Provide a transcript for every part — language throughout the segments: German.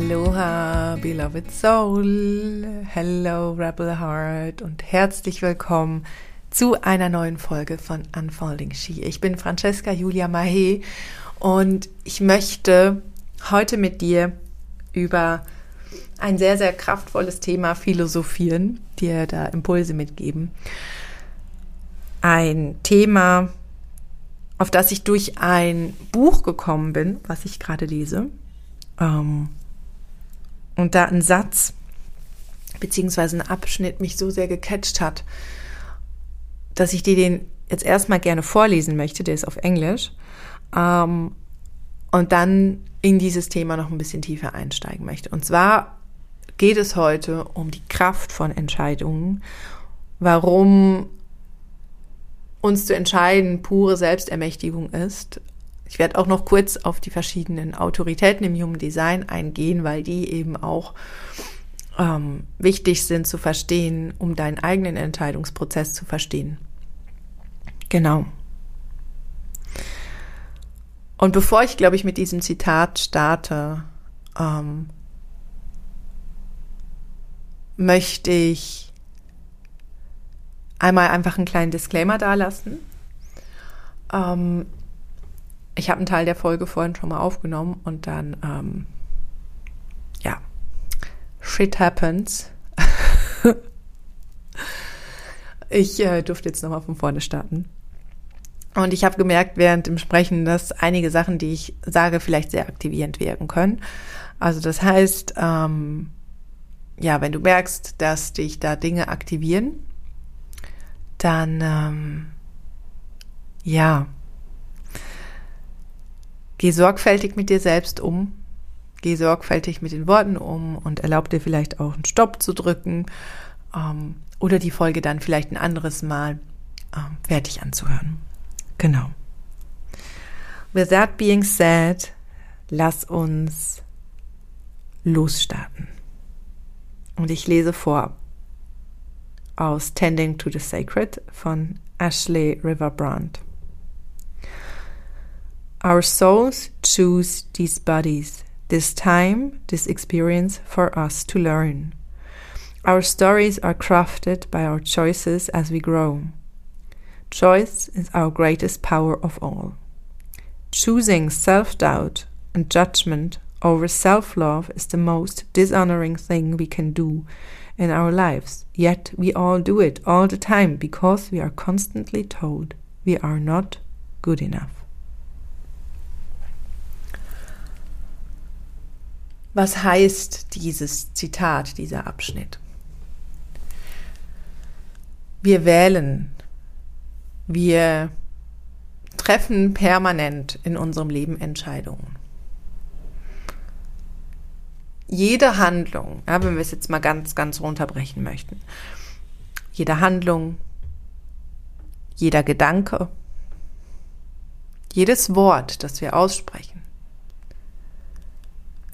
Aloha, beloved soul. Hello, rebel heart und herzlich willkommen zu einer neuen Folge von Unfolding She. Ich bin Francesca Julia Mahe und ich möchte heute mit dir über ein sehr, sehr kraftvolles Thema philosophieren, dir da Impulse mitgeben. Ein Thema, auf das ich durch ein Buch gekommen bin, was ich gerade lese. Ähm, und da ein Satz beziehungsweise ein Abschnitt mich so sehr gecatcht hat, dass ich dir den jetzt erstmal gerne vorlesen möchte, der ist auf Englisch, ähm, und dann in dieses Thema noch ein bisschen tiefer einsteigen möchte. Und zwar geht es heute um die Kraft von Entscheidungen, warum uns zu entscheiden pure Selbstermächtigung ist ich werde auch noch kurz auf die verschiedenen Autoritäten im Human Design eingehen, weil die eben auch ähm, wichtig sind zu verstehen, um deinen eigenen Entscheidungsprozess zu verstehen. Genau. Und bevor ich, glaube ich, mit diesem Zitat starte, ähm, möchte ich einmal einfach einen kleinen Disclaimer dalassen. Ähm, ich habe einen Teil der Folge vorhin schon mal aufgenommen und dann, ähm, ja, shit happens. ich äh, durfte jetzt nochmal von vorne starten. Und ich habe gemerkt während dem Sprechen, dass einige Sachen, die ich sage, vielleicht sehr aktivierend wirken können. Also das heißt, ähm, ja, wenn du merkst, dass dich da Dinge aktivieren, dann ähm, ja, Geh sorgfältig mit dir selbst um. Geh sorgfältig mit den Worten um und erlaub dir vielleicht auch einen Stopp zu drücken ähm, oder die Folge dann vielleicht ein anderes Mal ähm, fertig anzuhören. Genau. With that being said, lass uns losstarten. Und ich lese vor aus Tending to the Sacred von Ashley River Brandt. Our souls choose these bodies, this time, this experience for us to learn. Our stories are crafted by our choices as we grow. Choice is our greatest power of all. Choosing self doubt and judgment over self love is the most dishonoring thing we can do in our lives. Yet we all do it all the time because we are constantly told we are not good enough. Was heißt dieses Zitat, dieser Abschnitt? Wir wählen, wir treffen permanent in unserem Leben Entscheidungen. Jede Handlung, ja, wenn wir es jetzt mal ganz, ganz runterbrechen möchten, jede Handlung, jeder Gedanke, jedes Wort, das wir aussprechen,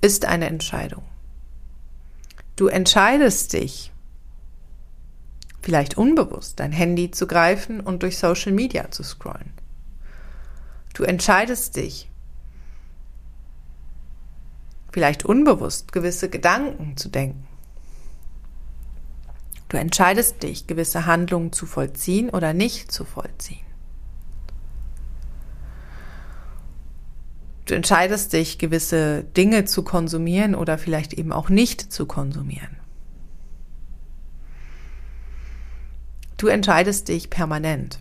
ist eine Entscheidung. Du entscheidest dich, vielleicht unbewusst, dein Handy zu greifen und durch Social Media zu scrollen. Du entscheidest dich, vielleicht unbewusst gewisse Gedanken zu denken. Du entscheidest dich, gewisse Handlungen zu vollziehen oder nicht zu vollziehen. Du entscheidest dich, gewisse Dinge zu konsumieren oder vielleicht eben auch nicht zu konsumieren. Du entscheidest dich permanent.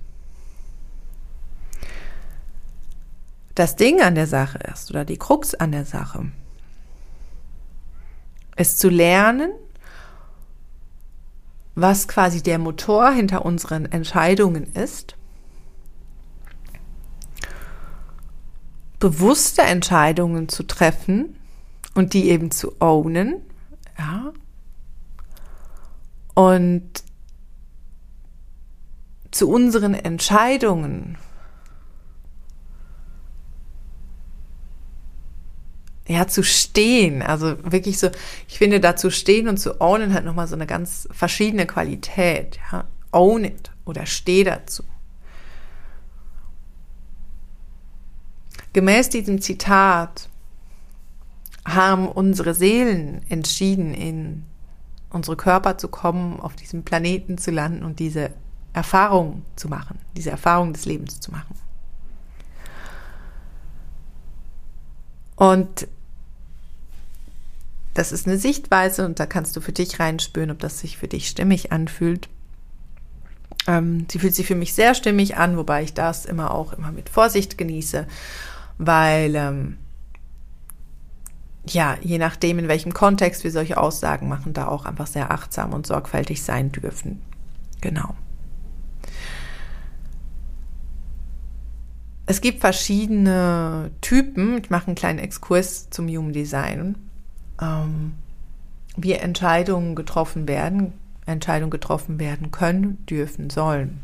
Das Ding an der Sache ist oder die Krux an der Sache ist zu lernen, was quasi der Motor hinter unseren Entscheidungen ist bewusste Entscheidungen zu treffen und die eben zu ownen, ja. Und zu unseren Entscheidungen ja, zu stehen, also wirklich so, ich finde, da zu stehen und zu ownen hat nochmal so eine ganz verschiedene Qualität, ja, own it oder steh dazu. Gemäß diesem Zitat haben unsere Seelen entschieden, in unsere Körper zu kommen, auf diesem Planeten zu landen und diese Erfahrung zu machen, diese Erfahrung des Lebens zu machen. Und das ist eine Sichtweise und da kannst du für dich reinspüren, ob das sich für dich stimmig anfühlt. Ähm, sie fühlt sich für mich sehr stimmig an, wobei ich das immer auch immer mit Vorsicht genieße, weil ähm, ja, je nachdem, in welchem Kontext wir solche Aussagen machen, da auch einfach sehr achtsam und sorgfältig sein dürfen. Genau. Es gibt verschiedene Typen. Ich mache einen kleinen Exkurs zum Human Design. Ähm, wie Entscheidungen getroffen werden, Entscheidungen getroffen werden können, dürfen, sollen.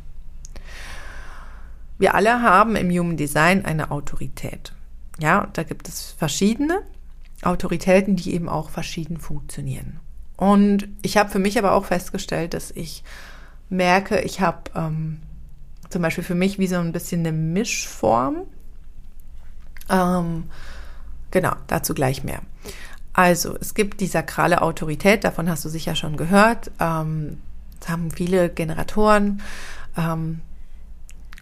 Wir alle haben im Human Design eine Autorität. Ja, da gibt es verschiedene Autoritäten, die eben auch verschieden funktionieren. Und ich habe für mich aber auch festgestellt, dass ich merke, ich habe ähm, zum Beispiel für mich wie so ein bisschen eine Mischform. Ähm, genau, dazu gleich mehr. Also, es gibt die sakrale Autorität, davon hast du sicher schon gehört. Ähm, das haben viele Generatoren ähm,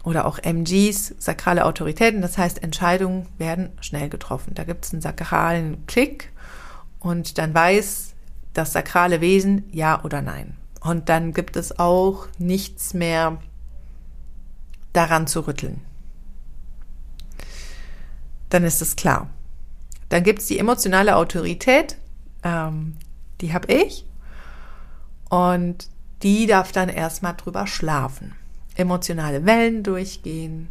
oder auch MGs, sakrale Autoritäten. Das heißt, Entscheidungen werden schnell getroffen. Da gibt es einen sakralen Klick und dann weiß das sakrale Wesen ja oder nein. Und dann gibt es auch nichts mehr daran zu rütteln. Dann ist es klar. Dann gibt es die emotionale Autorität, ähm, die habe ich. Und die darf dann erstmal drüber schlafen. Emotionale Wellen durchgehen,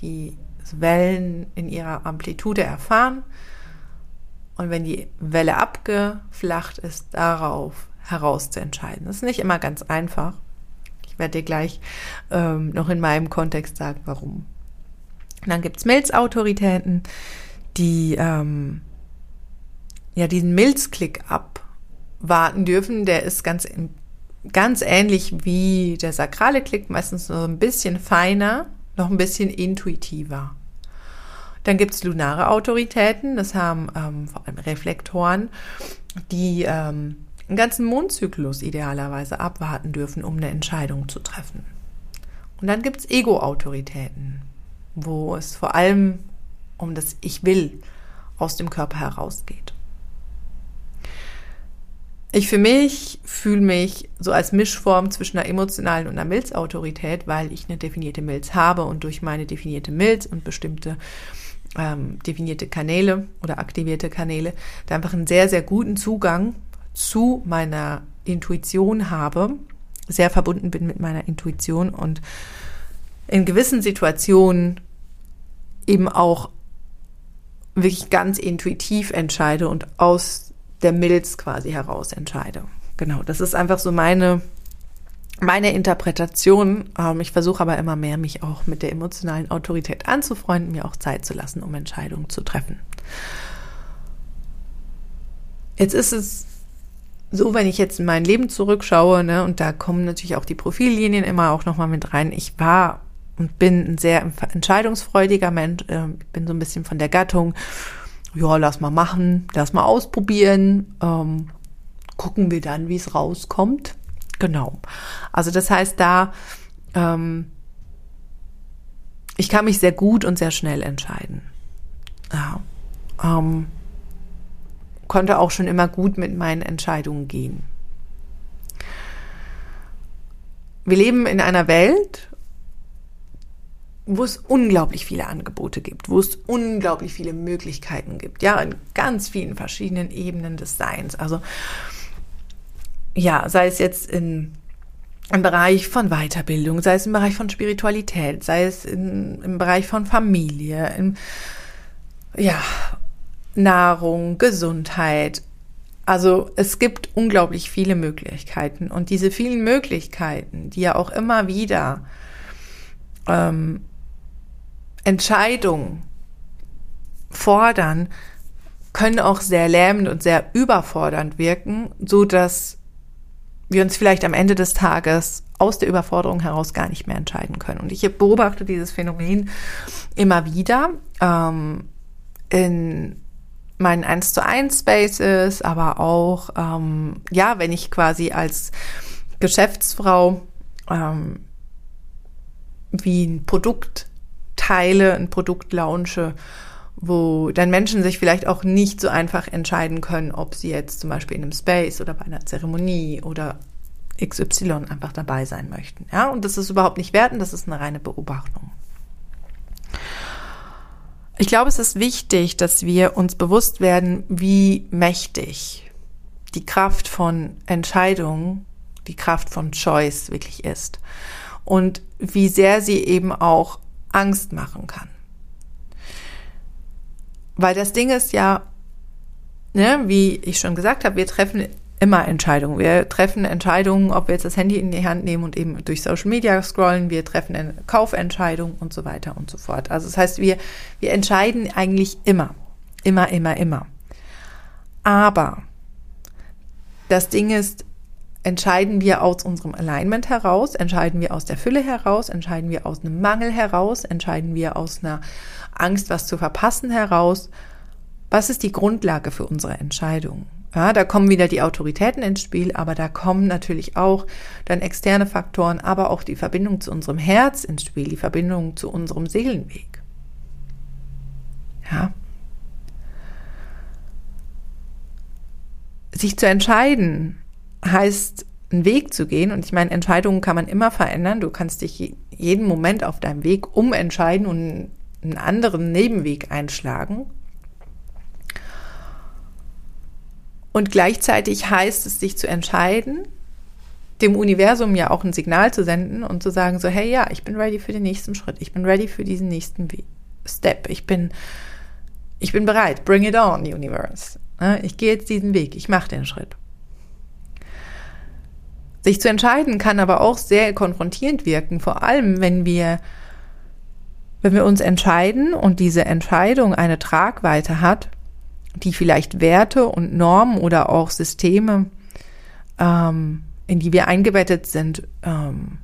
die Wellen in ihrer Amplitude erfahren. Und wenn die Welle abgeflacht ist, darauf heraus zu entscheiden. Das ist nicht immer ganz einfach. Ich werde dir gleich ähm, noch in meinem Kontext sagen, warum. Und dann gibt es Milzautoritäten, die ähm, ja diesen Milzklick abwarten dürfen. Der ist ganz, ganz ähnlich wie der sakrale Klick, meistens so ein bisschen feiner, noch ein bisschen intuitiver. Dann gibt es lunare Autoritäten, das haben ähm, vor allem Reflektoren, die ähm, einen ganzen Mondzyklus idealerweise abwarten dürfen, um eine Entscheidung zu treffen. Und dann gibt es Ego-Autoritäten, wo es vor allem um das Ich will aus dem Körper herausgeht. Ich für mich fühle mich so als Mischform zwischen einer emotionalen und einer Milzautorität, weil ich eine definierte Milz habe und durch meine definierte Milz und bestimmte ähm, definierte Kanäle oder aktivierte Kanäle da einfach einen sehr, sehr guten Zugang zu meiner Intuition habe, sehr verbunden bin mit meiner Intuition und in gewissen Situationen eben auch wirklich ganz intuitiv entscheide und aus der Milz quasi heraus entscheide. Genau, das ist einfach so meine meine Interpretation. Ähm, ich versuche aber immer mehr, mich auch mit der emotionalen Autorität anzufreunden, mir auch Zeit zu lassen, um Entscheidungen zu treffen. Jetzt ist es so, wenn ich jetzt in mein Leben zurückschaue, ne, und da kommen natürlich auch die Profillinien immer auch nochmal mit rein. Ich war und bin ein sehr entscheidungsfreudiger Mensch, äh, bin so ein bisschen von der Gattung, ja, lass mal machen, lass mal ausprobieren, ähm, gucken wir dann, wie es rauskommt. Genau. Also das heißt, da ähm, ich kann mich sehr gut und sehr schnell entscheiden. Ja. Ähm, konnte auch schon immer gut mit meinen Entscheidungen gehen. Wir leben in einer Welt, wo es unglaublich viele Angebote gibt, wo es unglaublich viele Möglichkeiten gibt, ja, in ganz vielen verschiedenen Ebenen des Seins. Also, ja, sei es jetzt in, im Bereich von Weiterbildung, sei es im Bereich von Spiritualität, sei es in, im Bereich von Familie, im, ja, Nahrung, Gesundheit. Also es gibt unglaublich viele Möglichkeiten und diese vielen Möglichkeiten, die ja auch immer wieder ähm, Entscheidungen fordern, können auch sehr lähmend und sehr überfordernd wirken, so dass wir uns vielleicht am Ende des Tages aus der Überforderung heraus gar nicht mehr entscheiden können. Und ich beobachte dieses Phänomen immer wieder ähm, in meinen 1 zu 1 Spaces, aber auch, ähm, ja, wenn ich quasi als Geschäftsfrau ähm, wie ein Produkt teile, ein Produkt launche, wo dann Menschen sich vielleicht auch nicht so einfach entscheiden können, ob sie jetzt zum Beispiel in einem Space oder bei einer Zeremonie oder XY einfach dabei sein möchten. Ja, und das ist überhaupt nicht werten, das ist eine reine Beobachtung. Ich glaube, es ist wichtig, dass wir uns bewusst werden, wie mächtig die Kraft von Entscheidungen, die Kraft von Choice wirklich ist und wie sehr sie eben auch Angst machen kann. Weil das Ding ist ja, ne, wie ich schon gesagt habe, wir treffen immer Entscheidungen. Wir treffen Entscheidungen, ob wir jetzt das Handy in die Hand nehmen und eben durch Social Media scrollen. Wir treffen eine Kaufentscheidung und so weiter und so fort. Also das heißt, wir, wir entscheiden eigentlich immer. Immer, immer, immer. Aber das Ding ist, entscheiden wir aus unserem Alignment heraus, entscheiden wir aus der Fülle heraus, entscheiden wir aus einem Mangel heraus, entscheiden wir aus einer Angst, was zu verpassen heraus. Was ist die Grundlage für unsere Entscheidung? Ja, da kommen wieder die Autoritäten ins Spiel, aber da kommen natürlich auch dann externe Faktoren, aber auch die Verbindung zu unserem Herz ins Spiel, die Verbindung zu unserem Seelenweg. Ja. Sich zu entscheiden heißt, einen Weg zu gehen. Und ich meine, Entscheidungen kann man immer verändern. Du kannst dich jeden Moment auf deinem Weg umentscheiden und einen anderen Nebenweg einschlagen. Und gleichzeitig heißt es, sich zu entscheiden, dem Universum ja auch ein Signal zu senden und zu sagen, so, hey, ja, ich bin ready für den nächsten Schritt. Ich bin ready für diesen nächsten Step. Ich bin, ich bin bereit. Bring it on, Universe. Ich gehe jetzt diesen Weg. Ich mache den Schritt. Sich zu entscheiden kann aber auch sehr konfrontierend wirken, vor allem wenn wir, wenn wir uns entscheiden und diese Entscheidung eine Tragweite hat, die vielleicht Werte und Normen oder auch Systeme, ähm, in die wir eingebettet sind, ähm,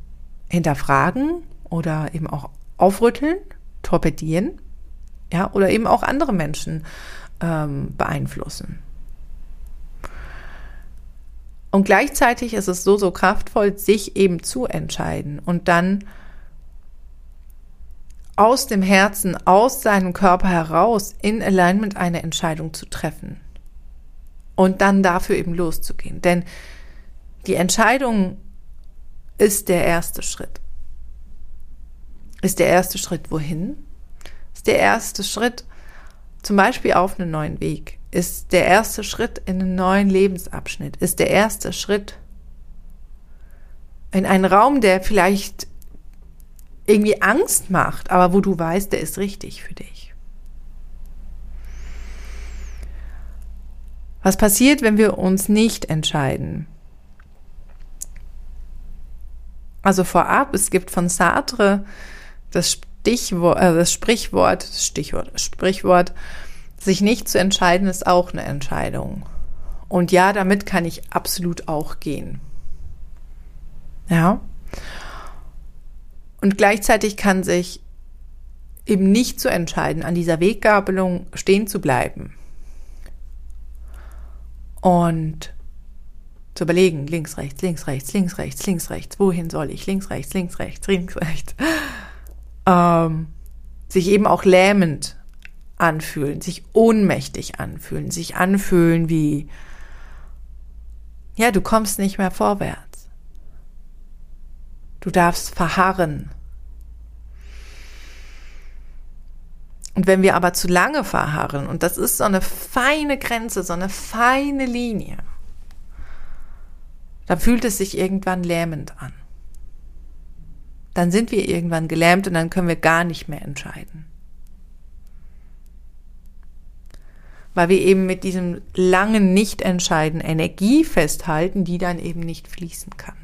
hinterfragen oder eben auch aufrütteln, torpedieren, ja, oder eben auch andere Menschen ähm, beeinflussen. Und gleichzeitig ist es so, so kraftvoll, sich eben zu entscheiden und dann aus dem Herzen, aus seinem Körper heraus in Alignment eine Entscheidung zu treffen. Und dann dafür eben loszugehen. Denn die Entscheidung ist der erste Schritt. Ist der erste Schritt wohin? Ist der erste Schritt zum Beispiel auf einen neuen Weg? Ist der erste Schritt in einen neuen Lebensabschnitt? Ist der erste Schritt in einen Raum, der vielleicht irgendwie Angst macht, aber wo du weißt, der ist richtig für dich. Was passiert, wenn wir uns nicht entscheiden? Also vorab, es gibt von Sartre das Stichwort, äh, das Sprichwort, Stichwort, Sprichwort, sich nicht zu entscheiden ist auch eine Entscheidung. Und ja, damit kann ich absolut auch gehen. Ja. Und gleichzeitig kann sich eben nicht zu entscheiden, an dieser Weggabelung stehen zu bleiben. Und zu überlegen, links, rechts, links, rechts, links, rechts, links, rechts, wohin soll ich, links, rechts, links, rechts, links, rechts. Ähm, sich eben auch lähmend anfühlen, sich ohnmächtig anfühlen, sich anfühlen wie, ja, du kommst nicht mehr vorwärts. Du darfst verharren. Und wenn wir aber zu lange verharren, und das ist so eine feine Grenze, so eine feine Linie, dann fühlt es sich irgendwann lähmend an. Dann sind wir irgendwann gelähmt und dann können wir gar nicht mehr entscheiden. Weil wir eben mit diesem langen Nicht-Entscheiden Energie festhalten, die dann eben nicht fließen kann.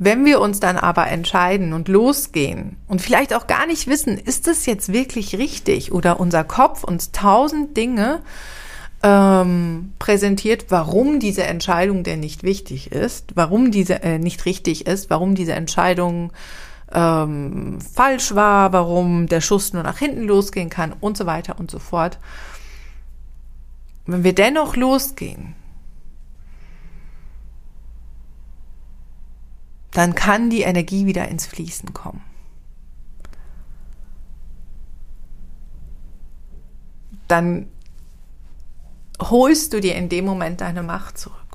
Wenn wir uns dann aber entscheiden und losgehen und vielleicht auch gar nicht wissen, ist das jetzt wirklich richtig oder unser Kopf uns tausend Dinge ähm, präsentiert, warum diese Entscheidung denn nicht wichtig ist, warum diese äh, nicht richtig ist, warum diese Entscheidung ähm, falsch war, warum der Schuss nur nach hinten losgehen kann und so weiter und so fort. Wenn wir dennoch losgehen, dann kann die Energie wieder ins Fließen kommen. Dann holst du dir in dem Moment deine Macht zurück.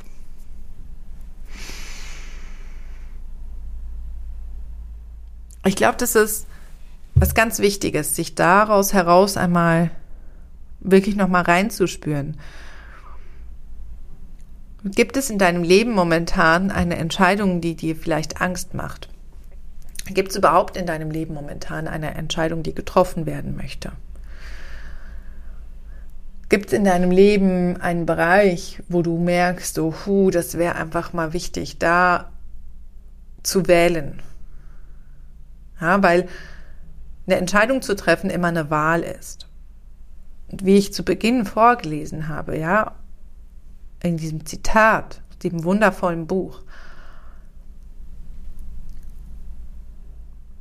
Ich glaube, das ist was ganz Wichtiges, sich daraus heraus einmal wirklich nochmal reinzuspüren. Gibt es in deinem Leben momentan eine Entscheidung, die dir vielleicht Angst macht? Gibt es überhaupt in deinem Leben momentan eine Entscheidung, die getroffen werden möchte? Gibt es in deinem Leben einen Bereich, wo du merkst, so, hu, das wäre einfach mal wichtig, da zu wählen? Ja, weil eine Entscheidung zu treffen immer eine Wahl ist. Und wie ich zu Beginn vorgelesen habe, ja, in diesem Zitat, diesem wundervollen Buch,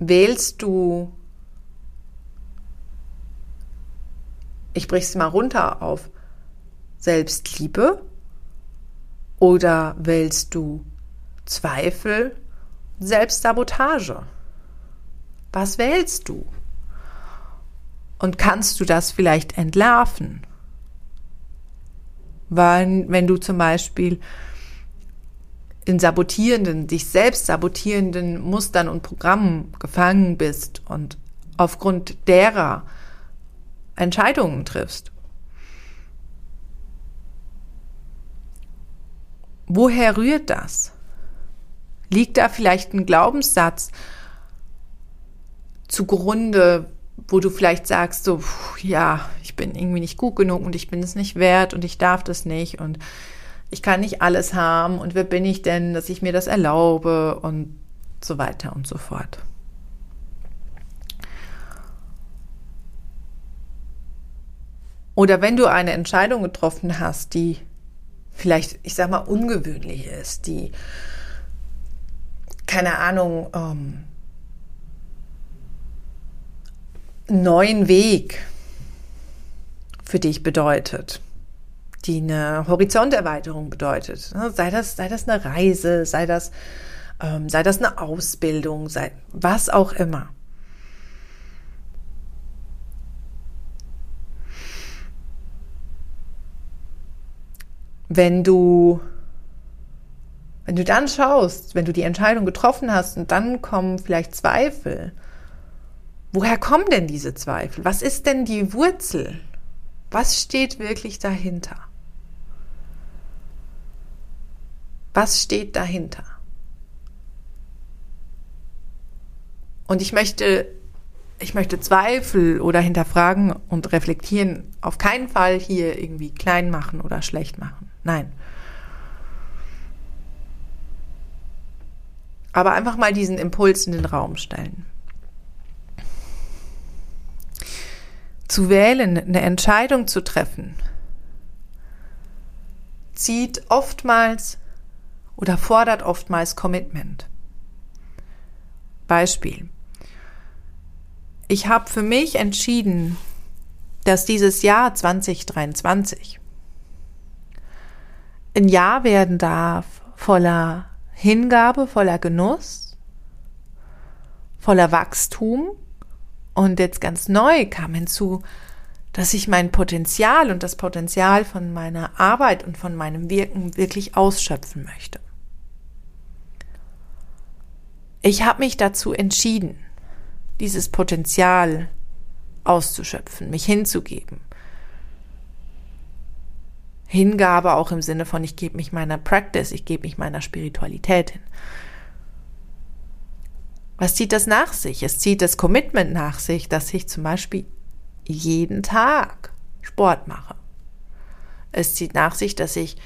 wählst du, ich brich es mal runter auf Selbstliebe oder wählst du Zweifel, Selbstsabotage? Was wählst du? Und kannst du das vielleicht entlarven? Weil, wenn du zum Beispiel in sabotierenden, dich selbst sabotierenden Mustern und Programmen gefangen bist und aufgrund derer Entscheidungen triffst. Woher rührt das? Liegt da vielleicht ein Glaubenssatz zugrunde, wo du vielleicht sagst, so, ja, ich bin irgendwie nicht gut genug und ich bin es nicht wert und ich darf das nicht und ich kann nicht alles haben und wer bin ich denn, dass ich mir das erlaube und so weiter und so fort. Oder wenn du eine Entscheidung getroffen hast, die vielleicht, ich sag mal, ungewöhnlich ist, die, keine Ahnung, ähm, neuen Weg für dich bedeutet, die eine Horizonterweiterung bedeutet. Sei das, sei das eine Reise, sei das, ähm, sei das eine Ausbildung, sei was auch immer. Wenn du, wenn du dann schaust, wenn du die Entscheidung getroffen hast und dann kommen vielleicht Zweifel, Woher kommen denn diese Zweifel? Was ist denn die Wurzel? Was steht wirklich dahinter? Was steht dahinter? Und ich möchte, ich möchte Zweifel oder hinterfragen und reflektieren auf keinen Fall hier irgendwie klein machen oder schlecht machen. Nein. Aber einfach mal diesen Impuls in den Raum stellen. Zu wählen, eine Entscheidung zu treffen, zieht oftmals oder fordert oftmals Commitment. Beispiel. Ich habe für mich entschieden, dass dieses Jahr 2023 ein Jahr werden darf voller Hingabe, voller Genuss, voller Wachstum und jetzt ganz neu kam hinzu, dass ich mein Potenzial und das Potenzial von meiner Arbeit und von meinem Wirken wirklich ausschöpfen möchte. Ich habe mich dazu entschieden, dieses Potenzial auszuschöpfen, mich hinzugeben. Hingabe auch im Sinne von, ich gebe mich meiner Practice, ich gebe mich meiner Spiritualität hin. Was zieht das nach sich? Es zieht das Commitment nach sich, dass ich zum Beispiel jeden Tag Sport mache. Es zieht nach sich, dass ich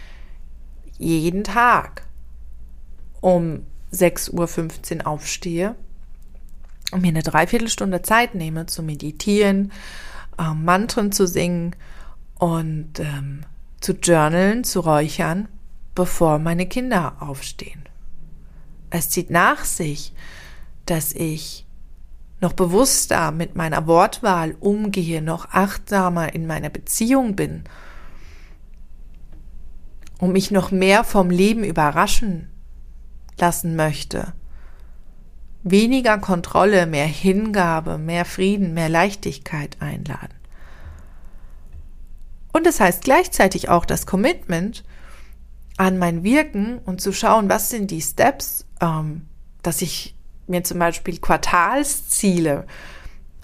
jeden Tag um 6.15 Uhr aufstehe und mir eine Dreiviertelstunde Zeit nehme zu meditieren, äh, Mantren zu singen und ähm, zu journalen, zu räuchern, bevor meine Kinder aufstehen. Es zieht nach sich, dass ich noch bewusster mit meiner Wortwahl umgehe, noch achtsamer in meiner Beziehung bin und mich noch mehr vom Leben überraschen lassen möchte. Weniger Kontrolle, mehr Hingabe, mehr Frieden, mehr Leichtigkeit einladen. Und das heißt gleichzeitig auch das Commitment an mein Wirken und zu schauen, was sind die Steps, ähm, dass ich mir zum Beispiel Quartalsziele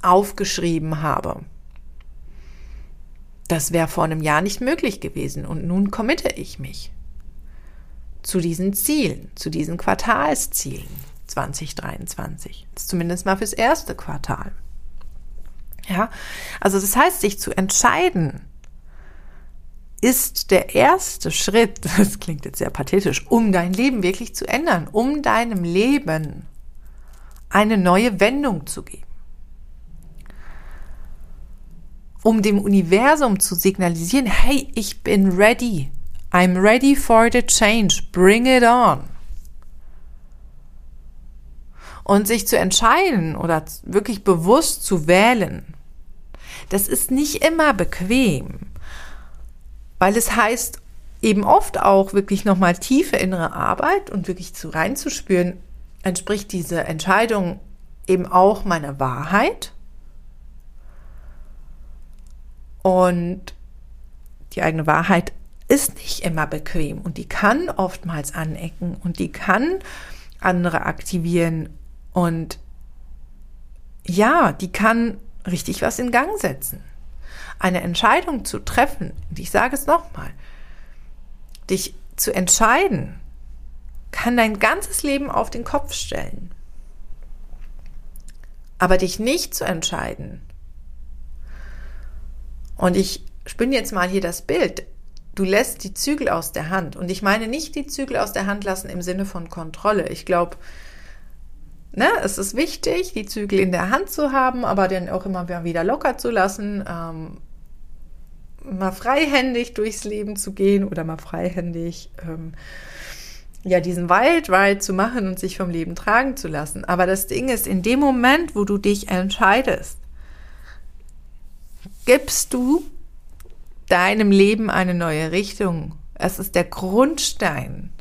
aufgeschrieben habe. Das wäre vor einem Jahr nicht möglich gewesen und nun committe ich mich zu diesen Zielen, zu diesen Quartalszielen 2023. Zumindest mal fürs erste Quartal. Ja, also das heißt, sich zu entscheiden, ist der erste Schritt, das klingt jetzt sehr pathetisch, um dein Leben wirklich zu ändern, um deinem Leben eine neue Wendung zu geben. Um dem Universum zu signalisieren, hey, ich bin ready. I'm ready for the change. Bring it on. Und sich zu entscheiden oder wirklich bewusst zu wählen, das ist nicht immer bequem, weil es heißt eben oft auch wirklich nochmal tiefe innere Arbeit und wirklich zu reinzuspüren, entspricht diese Entscheidung eben auch meiner Wahrheit? Und die eigene Wahrheit ist nicht immer bequem und die kann oftmals anecken und die kann andere aktivieren und ja, die kann richtig was in Gang setzen. Eine Entscheidung zu treffen, ich sage es nochmal, dich zu entscheiden, kann dein ganzes Leben auf den Kopf stellen. Aber dich nicht zu entscheiden. Und ich spinne jetzt mal hier das Bild. Du lässt die Zügel aus der Hand. Und ich meine nicht die Zügel aus der Hand lassen im Sinne von Kontrolle. Ich glaube, ne, es ist wichtig, die Zügel in der Hand zu haben, aber dann auch immer wieder locker zu lassen. Ähm, mal freihändig durchs Leben zu gehen oder mal freihändig ähm, ja, diesen Wildride zu machen und sich vom Leben tragen zu lassen. Aber das Ding ist, in dem Moment, wo du dich entscheidest, gibst du deinem Leben eine neue Richtung. Es ist der Grundstein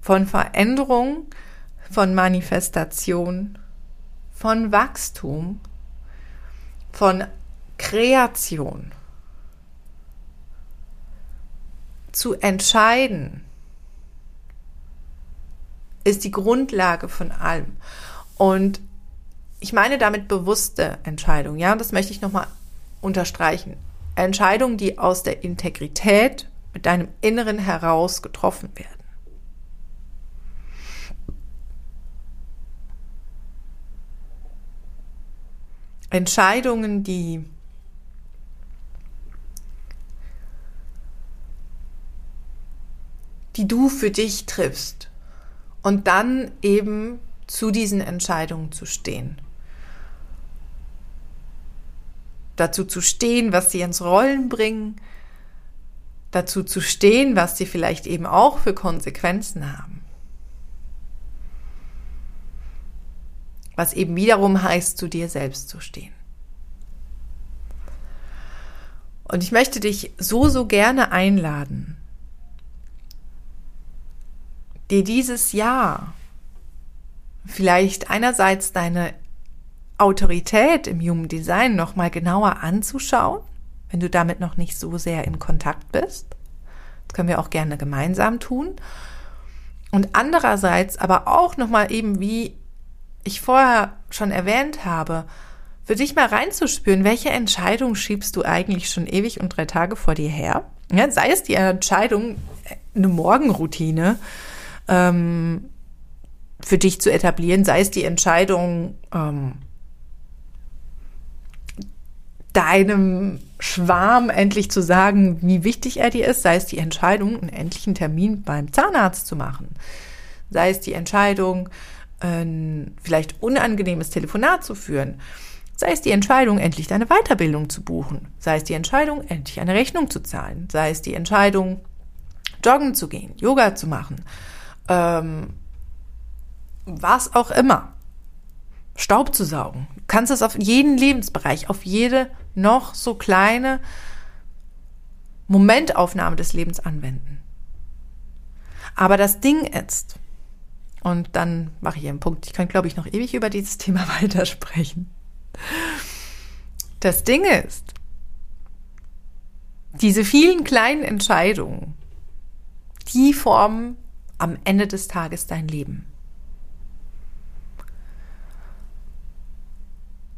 von Veränderung, von Manifestation, von Wachstum, von Kreation. Zu entscheiden, ist die Grundlage von allem. Und ich meine damit bewusste Entscheidungen, ja, das möchte ich nochmal unterstreichen. Entscheidungen, die aus der Integrität mit deinem Inneren heraus getroffen werden. Entscheidungen, die die du für dich triffst und dann eben zu diesen Entscheidungen zu stehen. Dazu zu stehen, was sie ins Rollen bringen, dazu zu stehen, was sie vielleicht eben auch für Konsequenzen haben. Was eben wiederum heißt, zu dir selbst zu stehen. Und ich möchte dich so, so gerne einladen, dir dieses Jahr vielleicht einerseits deine Autorität im Human Design noch mal genauer anzuschauen, wenn du damit noch nicht so sehr in Kontakt bist. Das können wir auch gerne gemeinsam tun. Und andererseits aber auch noch mal eben, wie ich vorher schon erwähnt habe, für dich mal reinzuspüren, welche Entscheidung schiebst du eigentlich schon ewig und drei Tage vor dir her? Ja, sei es die Entscheidung, eine Morgenroutine ähm, für dich zu etablieren, sei es die Entscheidung, ähm, deinem Schwarm endlich zu sagen, wie wichtig er dir ist, sei es die Entscheidung, einen endlichen Termin beim Zahnarzt zu machen, sei es die Entscheidung, ein vielleicht unangenehmes Telefonat zu führen, sei es die Entscheidung, endlich deine Weiterbildung zu buchen, sei es die Entscheidung, endlich eine Rechnung zu zahlen, sei es die Entscheidung, joggen zu gehen, Yoga zu machen, ähm, was auch immer. Staub zu saugen. Du kannst es auf jeden Lebensbereich, auf jede noch so kleine Momentaufnahme des Lebens anwenden. Aber das Ding ist, und dann mache ich einen Punkt, ich kann, glaube ich, noch ewig über dieses Thema weitersprechen. Das Ding ist, diese vielen kleinen Entscheidungen, die formen am Ende des Tages dein Leben.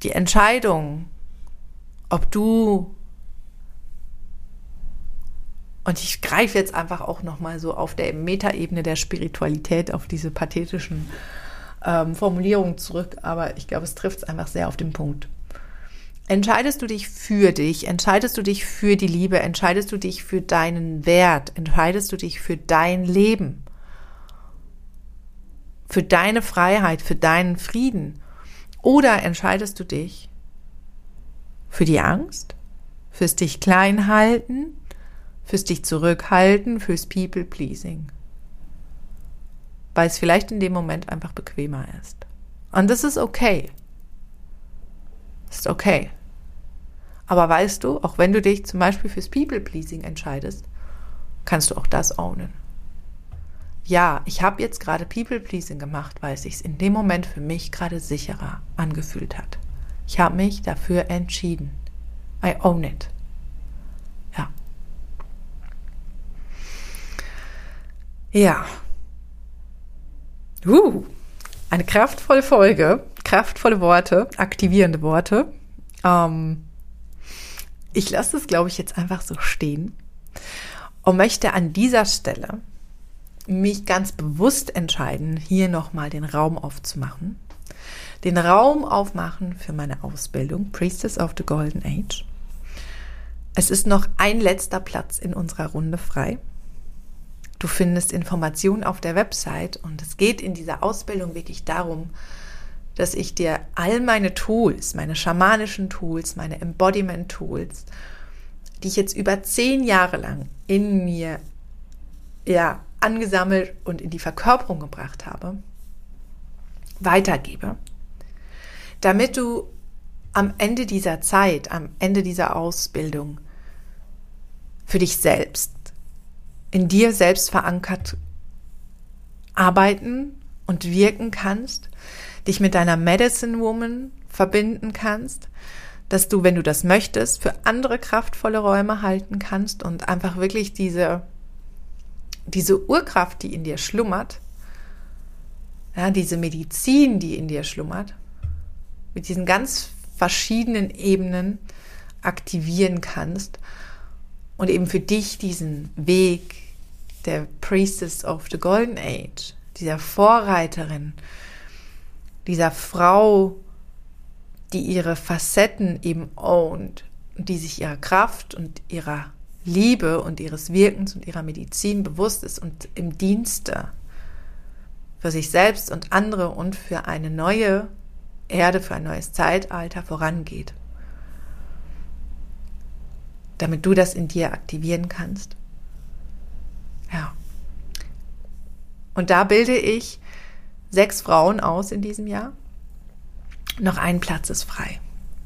Die Entscheidung, ob du und ich greife jetzt einfach auch noch mal so auf der Metaebene der Spiritualität auf diese pathetischen ähm, Formulierungen zurück, aber ich glaube, es trifft es einfach sehr auf den Punkt. Entscheidest du dich für dich? Entscheidest du dich für die Liebe? Entscheidest du dich für deinen Wert? Entscheidest du dich für dein Leben? Für deine Freiheit, für deinen Frieden? Oder entscheidest du dich für die Angst? Fürs dich klein halten? Fürs dich zurückhalten? Fürs People Pleasing? Weil es vielleicht in dem Moment einfach bequemer ist. Und das ist okay. Ist okay. Aber weißt du, auch wenn du dich zum Beispiel fürs People-Pleasing entscheidest, kannst du auch das ownen. Ja, ich habe jetzt gerade People-Pleasing gemacht, weil es sich in dem Moment für mich gerade sicherer angefühlt hat. Ich habe mich dafür entschieden. I own it. Ja. Ja. Uh, eine kraftvolle Folge, kraftvolle Worte, aktivierende Worte. Ähm, ich lasse es, glaube ich, jetzt einfach so stehen und möchte an dieser Stelle mich ganz bewusst entscheiden, hier nochmal den Raum aufzumachen. Den Raum aufmachen für meine Ausbildung, Priestess of the Golden Age. Es ist noch ein letzter Platz in unserer Runde frei. Du findest Informationen auf der Website und es geht in dieser Ausbildung wirklich darum, dass ich dir all meine Tools, meine schamanischen Tools, meine Embodiment-Tools, die ich jetzt über zehn Jahre lang in mir ja, angesammelt und in die Verkörperung gebracht habe, weitergebe, damit du am Ende dieser Zeit, am Ende dieser Ausbildung für dich selbst, in dir selbst verankert arbeiten und wirken kannst, dich mit deiner Medicine Woman verbinden kannst, dass du, wenn du das möchtest, für andere kraftvolle Räume halten kannst und einfach wirklich diese, diese Urkraft, die in dir schlummert, ja, diese Medizin, die in dir schlummert, mit diesen ganz verschiedenen Ebenen aktivieren kannst und eben für dich diesen Weg der Priestess of the Golden Age, dieser Vorreiterin, dieser Frau, die ihre Facetten eben ownt und die sich ihrer Kraft und ihrer Liebe und ihres Wirkens und ihrer Medizin bewusst ist und im Dienste für sich selbst und andere und für eine neue Erde, für ein neues Zeitalter vorangeht. Damit du das in dir aktivieren kannst. Ja. Und da bilde ich sechs Frauen aus in diesem Jahr. Noch ein Platz ist frei.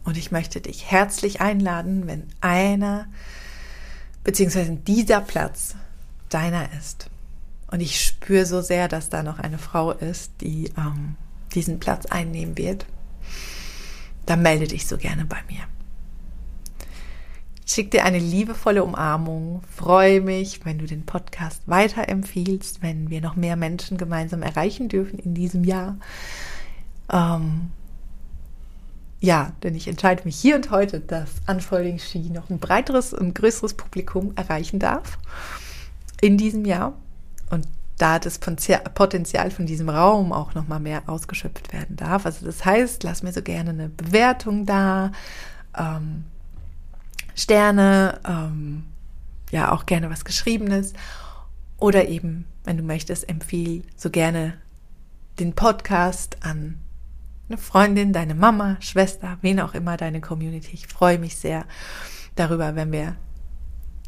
Und ich möchte dich herzlich einladen, wenn einer beziehungsweise dieser Platz deiner ist. Und ich spüre so sehr, dass da noch eine Frau ist, die ähm, diesen Platz einnehmen wird. Dann melde dich so gerne bei mir. Schick dir eine liebevolle Umarmung. Freue mich, wenn du den Podcast weiterempfiehlst, wenn wir noch mehr Menschen gemeinsam erreichen dürfen in diesem Jahr. Ähm, ja, denn ich entscheide mich hier und heute, dass Unfolding Ski noch ein breiteres und größeres Publikum erreichen darf in diesem Jahr. Und da das Potenzial von diesem Raum auch noch mal mehr ausgeschöpft werden darf. Also das heißt, lass mir so gerne eine Bewertung da. Ähm, Sterne, ähm, ja auch gerne was Geschriebenes oder eben, wenn du möchtest, empfiehl so gerne den Podcast an eine Freundin, deine Mama, Schwester, wen auch immer, deine Community. Ich freue mich sehr darüber, wenn wir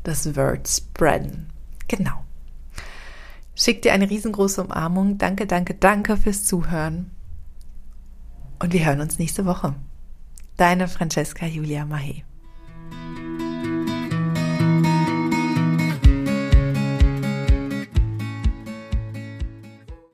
das Word spreaden. Genau. Schick dir eine riesengroße Umarmung. Danke, danke, danke fürs Zuhören. Und wir hören uns nächste Woche. Deine Francesca Julia Mahe.